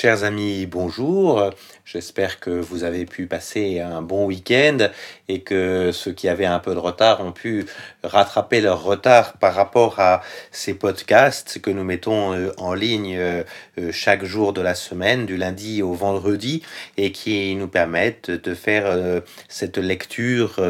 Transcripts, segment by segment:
Chers amis, bonjour. J'espère que vous avez pu passer un bon week-end et que ceux qui avaient un peu de retard ont pu rattraper leur retard par rapport à ces podcasts que nous mettons euh, en ligne euh, euh, chaque jour de la semaine, du lundi au vendredi, et qui nous permettent de faire cette lecture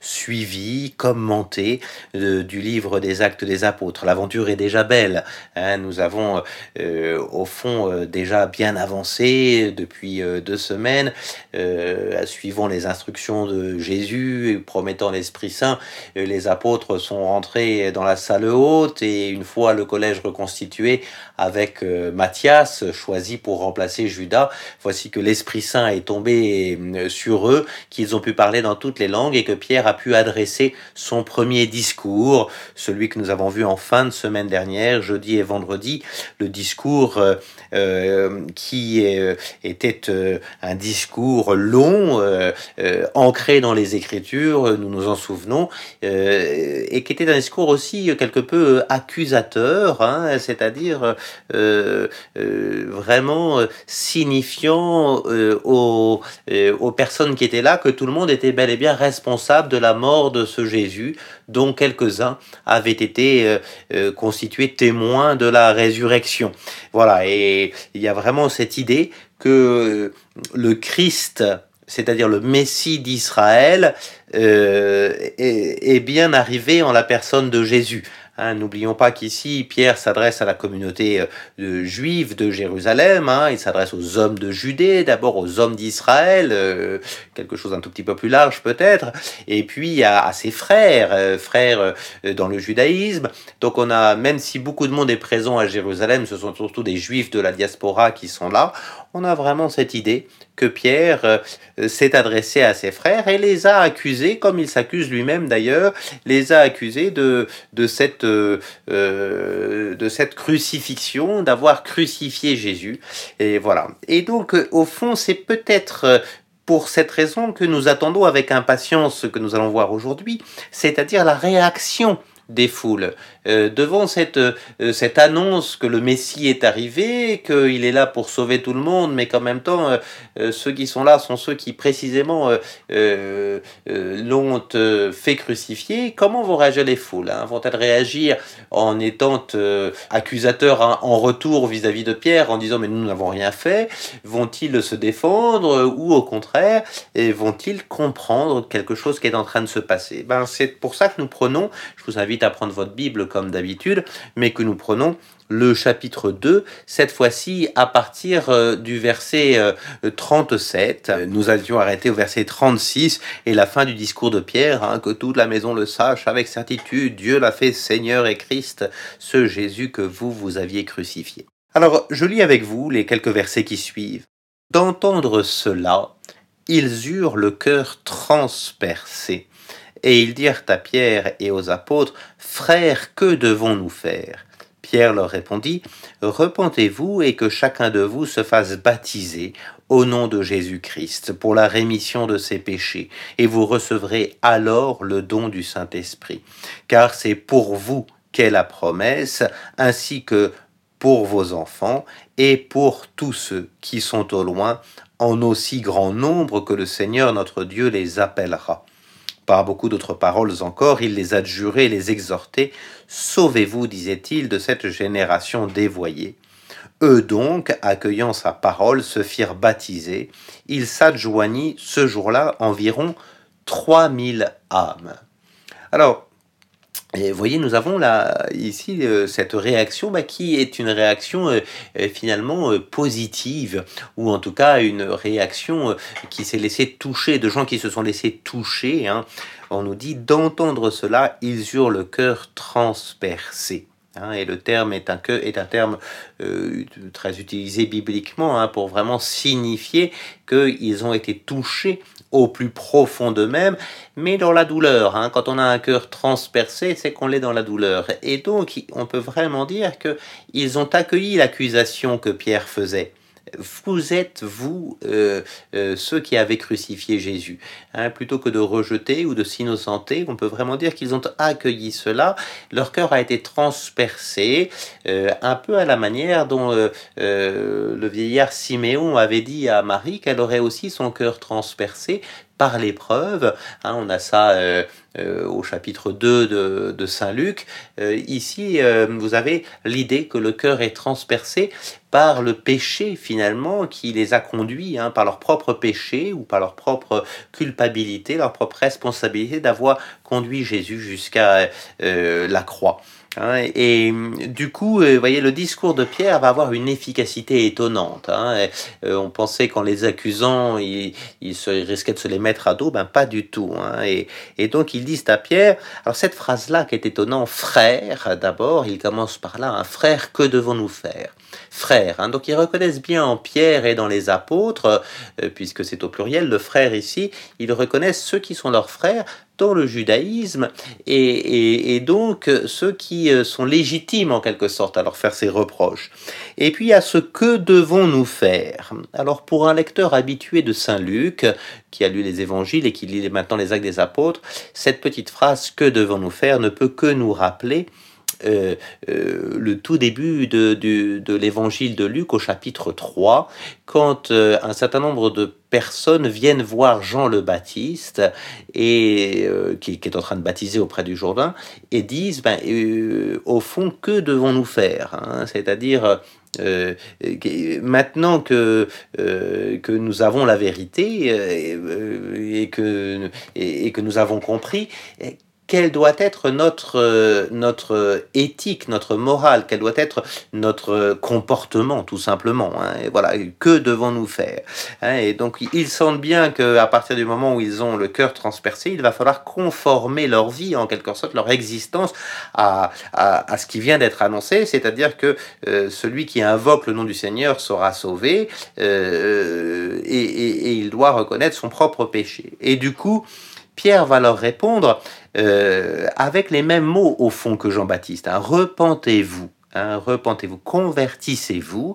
suivie, commentée du livre des actes des apôtres. L'aventure est déjà belle. Hein. Nous avons au fond déjà bien avancé depuis deux semaine, euh, suivant les instructions de Jésus, promettant l'Esprit Saint, euh, les apôtres sont rentrés dans la salle haute et une fois le collège reconstitué avec euh, Matthias, choisi pour remplacer Judas, voici que l'Esprit Saint est tombé sur eux, qu'ils ont pu parler dans toutes les langues et que Pierre a pu adresser son premier discours, celui que nous avons vu en fin de semaine dernière, jeudi et vendredi, le discours qui était un discours long, euh, euh, ancré dans les Écritures, nous nous en souvenons, euh, et qui était un discours aussi quelque peu accusateur, hein, c'est-à-dire vraiment signifiant aux, aux personnes qui étaient là que tout le monde était bel et bien responsable de la mort de ce Jésus, dont quelques-uns avaient été constitués témoins de la résurrection. Voilà, et il y a vraiment cette idée que le Christ, c'est-à-dire le Messie d'Israël, euh, est, bien arrivé en la personne de Jésus. Hein, n'oublions pas qu'ici, Pierre s'adresse à la communauté euh, juive de Jérusalem, hein, il s'adresse aux hommes de Judée, d'abord aux hommes d'Israël, euh, quelque chose un tout petit peu plus large peut-être, et puis à, à ses frères, euh, frères dans le judaïsme. Donc on a, même si beaucoup de monde est présent à Jérusalem, ce sont surtout des juifs de la diaspora qui sont là, on a vraiment cette idée que Pierre euh, s'est adressé à ses frères et les a accusés, comme il s'accuse lui-même d'ailleurs, les a accusés de, de, cette, euh, euh, de cette crucifixion, d'avoir crucifié Jésus. Et voilà. Et donc, au fond, c'est peut-être pour cette raison que nous attendons avec impatience ce que nous allons voir aujourd'hui, c'est-à-dire la réaction des foules. Euh, devant cette, euh, cette annonce que le Messie est arrivé, qu'il est là pour sauver tout le monde, mais qu'en même temps, euh, ceux qui sont là sont ceux qui précisément l'ont fait crucifier, comment vont réagir les foules hein? Vont-elles réagir en étant accusateurs hein, en retour vis-à-vis de Pierre, en disant mais nous n'avons rien fait? Vont-ils se défendre ou au contraire, vont-ils comprendre quelque chose qui est en train de se passer? Ben, C'est pour ça que nous prenons, je vous invite à prendre votre Bible comme d'habitude, mais que nous prenons le chapitre 2, cette fois-ci à partir euh, du verset 37. Euh, nous avions arrêté au verset 36 et la fin du discours de Pierre, hein, que toute la maison le sache avec certitude, Dieu l'a fait Seigneur et Christ, ce Jésus que vous, vous aviez crucifié. Alors, je lis avec vous les quelques versets qui suivent. D'entendre cela, ils eurent le cœur transpercé et ils dirent à Pierre et aux apôtres, Frères, que devons-nous faire? Pierre leur répondit, Repentez-vous et que chacun de vous se fasse baptiser au nom de Jésus-Christ pour la rémission de ses péchés, et vous recevrez alors le don du Saint-Esprit. Car c'est pour vous qu'est la promesse, ainsi que pour vos enfants et pour tous ceux qui sont au loin, en aussi grand nombre que le Seigneur notre Dieu les appellera. Par beaucoup d'autres paroles encore, il les adjurait les exhortait. Sauvez-vous, disait-il, de cette génération dévoyée. Eux donc, accueillant sa parole, se firent baptiser. Il s'adjoignit ce jour-là environ 3000 âmes. Alors, et vous voyez, nous avons là ici euh, cette réaction bah, qui est une réaction euh, euh, finalement positive, ou en tout cas une réaction qui s'est laissée toucher, de gens qui se sont laissés toucher. Hein. On nous dit d'entendre cela, ils eurent le cœur transpercé. Hein, et le terme est un, terme euh, très utilisé bibliquement hein, pour vraiment signifier qu'ils ont été touchés au plus profond d'eux-mêmes, mais dans la douleur. Hein. Quand on a un cœur transpercé, c'est qu'on l'est dans la douleur. Et donc, on peut vraiment dire qu'ils ont accueilli l'accusation que Pierre faisait. Vous êtes, vous, euh, euh, ceux qui avez crucifié Jésus. Hein, plutôt que de rejeter ou de s'innocenter, on peut vraiment dire qu'ils ont accueilli cela. Leur cœur a été transpercé, euh, un peu à la manière dont le vieillard Siméon avait dit à Marie qu'elle aurait aussi son cœur transpercé par l'épreuve. Hein, on a ça euh, euh, au chapitre 2 de, Saint Luc. Euh, ici, vous avez l'idée que le cœur est transpercé par le péché finalement qui les a conduits, hein, par leur propre péché ou par leur propre culpabilité, leur propre responsabilité d'avoir conduit Jésus jusqu'à la croix. Hein, et, du coup, euh, vous voyez, le discours de Pierre va avoir une efficacité étonnante. Hein, euh, on pensait qu'en les accusant, il, se, risquait de se les mettre à dos, ben pas du tout. Hein, et, et, donc ils disent à Pierre, alors cette phrase-là qui est étonnant, frère, d'abord, il commence par là, un frère, que devons-nous faire? Frère, hein, donc ils reconnaissent bien en Pierre et dans les apôtres, euh, puisque c'est au pluriel, le frère ici, ils reconnaissent ceux qui sont leurs frères, dans le judaïsme et, donc ceux qui euh, sont légitimes en quelque sorte à leur faire ces reproches. Et puis à ce que devons-nous faire? Alors pour un lecteur habitué de Saint Luc, qui a lu les évangiles et qui lit maintenant les actes des apôtres, cette petite phrase que devons-nous faire ne peut que nous rappeler euh, euh, le tout début de, de, l'évangile de Luc au chapitre 3, quand euh, un certain nombre de personnes viennent voir Jean le Baptiste, et, qui, est en train de baptiser auprès du Jourdain, et disent, ben, au fond, que devons-nous faire hein? C'est-à-dire, maintenant que, que nous avons la vérité et, que, et, que nous avons compris, quelle doit être notre, euh, notre éthique, notre morale, quel doit être notre comportement, tout simplement. Hein. Et voilà, que devons-nous faire hein. Et donc, ils sentent bien qu'à partir du moment où ils ont le cœur transpercé, il va falloir conformer leur vie, en quelque sorte, leur existence à, à, à ce qui vient d'être annoncé, c'est-à-dire que euh, celui qui invoque le nom du Seigneur sera sauvé, euh, et, et, et il doit reconnaître son propre péché. Et du coup, Pierre va leur répondre euh, avec les mêmes mots au fond que Jean-Baptiste. Hein. Repentez-vous. Hein, repentez-vous, convertissez-vous.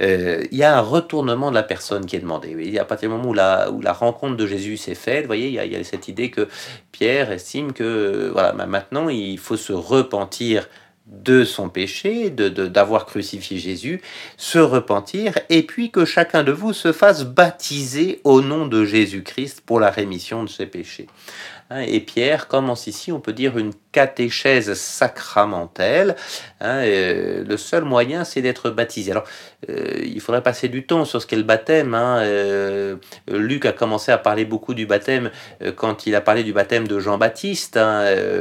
Euh, il y a un retournement de la personne qui est demandé. A à partir du moment où la, la rencontre de Jésus s'est faite, vous voyez, il y, a, il y, a, cette idée que Pierre estime que voilà, maintenant il faut se repentir de son péché, de d'avoir crucifié Jésus, se repentir, et puis que chacun de vous se fasse baptiser au nom de Jésus-Christ pour la rémission de ses péchés. Hein, et Pierre commence ici, on peut dire, une catéchèse sacramentelle. Hein, le seul moyen, c'est d'être baptisé. Alors, euh, il faudrait passer du temps sur ce qu'est le baptême. Hein. Euh, Luc a commencé à parler beaucoup du baptême euh, quand il a parlé du baptême de Jean-Baptiste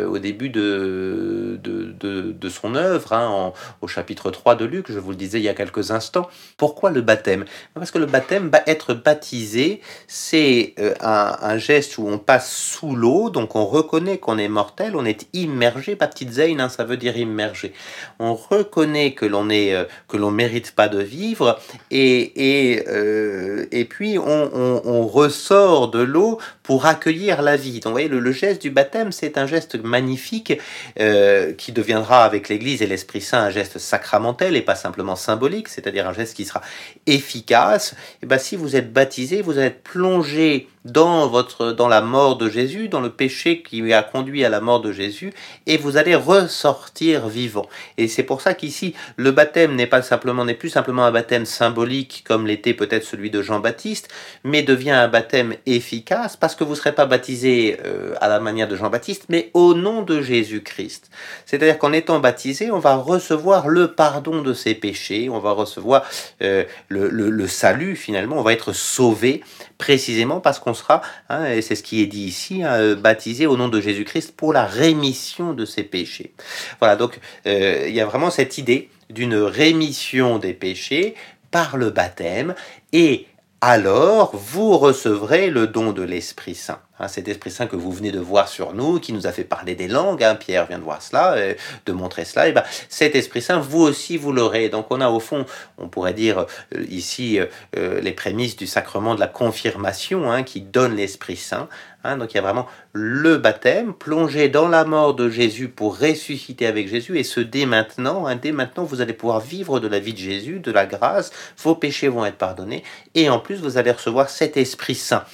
au début de, de, de, son œuvre, au chapitre 3 de Luc, je vous le disais il y a quelques instants. Pourquoi le baptême? Parce que le baptême, être baptisé, c'est un geste où on passe sous l'eau, donc on reconnaît qu'on est mortel, on est immergé, pas petite zeine, hein, ça veut dire immergé. On reconnaît que l'on est, euh, que l'on mérite pas de vivre, et et euh, et puis on, on, ressort de l'eau pour accueillir la vie. Donc, vous voyez, le, geste du baptême, c'est un geste magnifique euh, qui deviendra avec l'Église et l'Esprit Saint un geste sacramentel et pas simplement symbolique, c'est-à-dire un geste qui sera efficace. Et ben, si vous êtes baptisé, vous êtes plongé dans votre dans la mort de Jésus, dans le péché qui a conduit à la mort de Jésus, et vous allez ressortir vivant. Et c'est pour ça qu'ici le baptême n'est pas simplement n'est plus simplement un baptême symbolique comme l'était peut-être celui de Jean-Baptiste, mais devient un baptême efficace parce que vous ne serez pas baptisé euh, à la manière de Jean-Baptiste, mais au nom de Jésus-Christ. C'est-à-dire qu'en étant baptisé, on va recevoir le pardon de ses péchés, on va recevoir euh, le, le, le salut finalement, on va être sauvé précisément parce qu'on sera, hein, et c'est ce qui est dit ici, hein, euh, baptisé au nom de Jésus-Christ pour la rémission de ses péchés. Voilà, donc euh, il y a vraiment cette idée d'une rémission des péchés par le baptême, et alors vous recevrez le don de l'Esprit Saint. Hein, cet Esprit Saint que vous venez de voir sur nous, qui nous a fait parler des langues, hein, Pierre vient de voir cela, euh, de montrer cela, et ben, cet Esprit Saint, vous aussi, vous l'aurez. Donc on a au fond, on pourrait dire euh, ici, euh, les prémices du sacrement de la confirmation hein, qui donne l'Esprit Saint. donc il y a vraiment le baptême, plongé dans la mort de Jésus pour ressusciter avec Jésus, et ce dès maintenant, dès maintenant, vous allez pouvoir vivre de la vie de Jésus, de la grâce, vos péchés vont être pardonnés, et en plus vous allez recevoir cet Esprit Saint.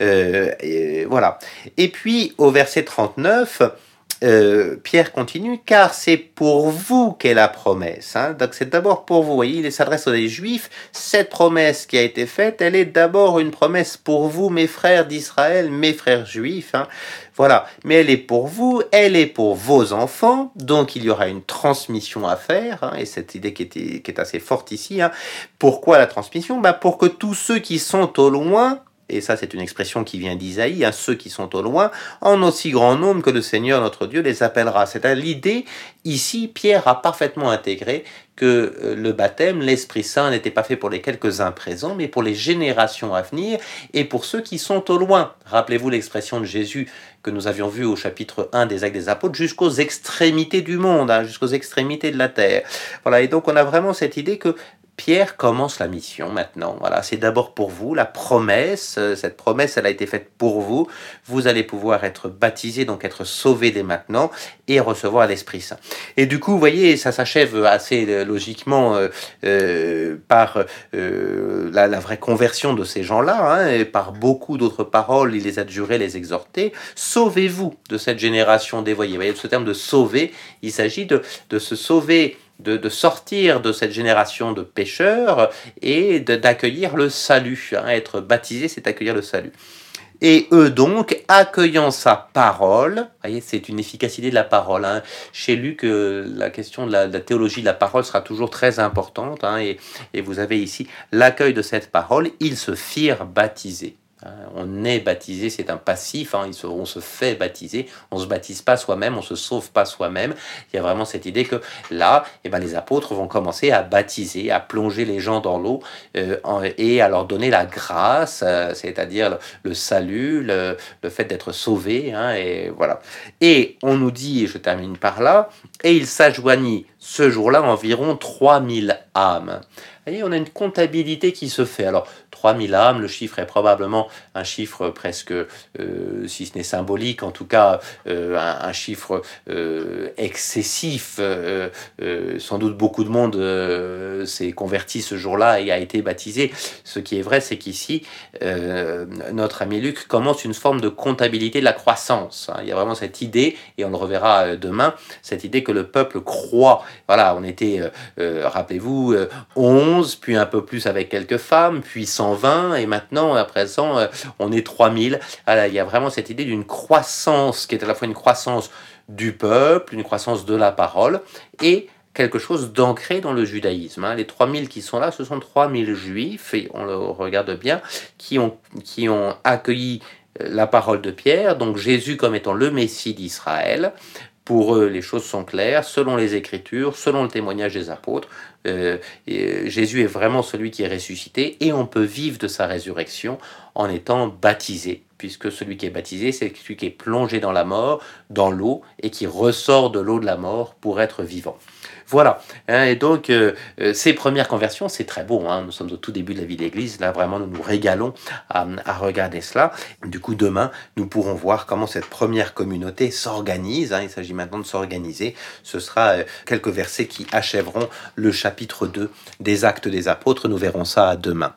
Et, voilà. Et puis au verset 39, euh, Pierre continue, car c'est pour vous qu'est la promesse. Hein. Donc c'est d'abord pour vous. voyez, il s'adresse aux Juifs. Cette promesse qui a été faite, elle est d'abord une promesse pour vous, mes frères d'Israël, mes frères juifs. Hein. Voilà. Mais elle est pour vous, elle est pour vos enfants. Donc il y aura une transmission à faire. Hein. Et cette idée qui, est assez forte ici. Pourquoi la transmission? Bah, Pour que tous ceux qui sont au loin et ça c'est une expression qui vient d'Isaïe, à ceux qui sont au loin, en aussi grand nombre que le Seigneur notre Dieu les appellera. C'est à l'idée, ici, Pierre a parfaitement intégré que euh, le baptême, l'Esprit Saint n'était pas fait pour les quelques-uns présents, mais pour les générations à venir et pour ceux qui sont au loin. Rappelez-vous l'expression de Jésus que nous avions vue au chapitre 1 des Actes des Apôtres, jusqu'aux extrémités du monde, hein, jusqu'aux extrémités de la terre. Voilà, et donc on a vraiment cette idée que Pierre commence la mission maintenant. Voilà, c'est d'abord pour vous la promesse. Euh, cette promesse, elle a été faite pour vous. Vous allez pouvoir être baptisé, donc être sauvé dès maintenant et recevoir l'Esprit Saint. Et du coup, vous voyez, ça s'achève assez euh, logiquement euh, par la, vraie conversion de ces gens-là, hein, et par beaucoup d'autres paroles. Il les a jurés, les exhortés. Sauvez-vous de cette génération dévoyée. Vous voyez, ce terme de sauver, il s'agit de se sauver de, sortir de cette génération de pécheurs et d'accueillir le salut. Hein. Être baptisé, c'est accueillir le salut. Et eux donc, accueillant sa parole, voyez, c'est une efficacité de la parole. Hein. Chez Luc, euh, la question de la, théologie de la parole sera toujours très importante. Hein, et, et vous avez ici l'accueil de cette parole, ils se firent baptiser. Hein, on est baptisé, c'est un passif, hein, on se fait baptiser, on se baptise pas soi-même, on se sauve pas soi-même. Il y a vraiment cette idée que là, eh ben, les apôtres vont commencer à baptiser, à plonger les gens dans l'eau euh, et à leur donner la grâce, euh, c'est-à-dire le, salut, le, fait d'être sauvé. Hein, et voilà. Et on nous dit, je termine par là, et il s'ajoignit ce jour-là environ 3000 âmes. voyez, on a une comptabilité qui se fait. Alors, 3000 âmes, le chiffre est probablement un chiffre presque, euh, si ce n'est symbolique, en tout cas euh, un, chiffre euh, excessif. sans doute beaucoup de monde s'est converti ce jour-là et a été baptisé. Ce qui est vrai, c'est qu'ici, notre ami Luc commence une forme de comptabilité de la croissance. Hein. Il y a vraiment cette idée, et on le reverra demain, cette idée que le peuple croit. Voilà, on était, rappelez-vous, 11, puis un peu plus avec quelques femmes, puis 100 20 et maintenant, à présent, euh, on est 3000. Alors, il y a vraiment cette idée d'une croissance qui est à la fois une croissance du peuple, une croissance de la parole et quelque chose d'ancré dans le judaïsme. Hein. Les 3000 qui sont là, ce sont 3000 juifs, et on le regarde bien, qui ont, qui ont accueilli euh, la parole de Pierre, donc Jésus comme étant le Messie d'Israël, pour eux, les choses sont claires, selon les Écritures, selon le témoignage des apôtres. Euh, Jésus est vraiment celui qui est ressuscité et on peut vivre de sa résurrection en étant baptisé, puisque celui qui est baptisé, c'est celui qui est plongé dans la mort, dans l'eau, et qui ressort de l'eau de la mort pour être vivant. Voilà. Hein, et donc, euh, euh, ces premières conversions, c'est très beau. Hein. Nous sommes au tout début de la vie de l'Église. Là, vraiment, nous nous régalons à, regarder cela. Du coup, demain, nous pourrons voir comment cette première communauté s'organise. Hein. Il s'agit maintenant de s'organiser. Ce sera euh, quelques versets qui achèveront le chapitre 2 des Actes des Apôtres. Nous verrons ça demain.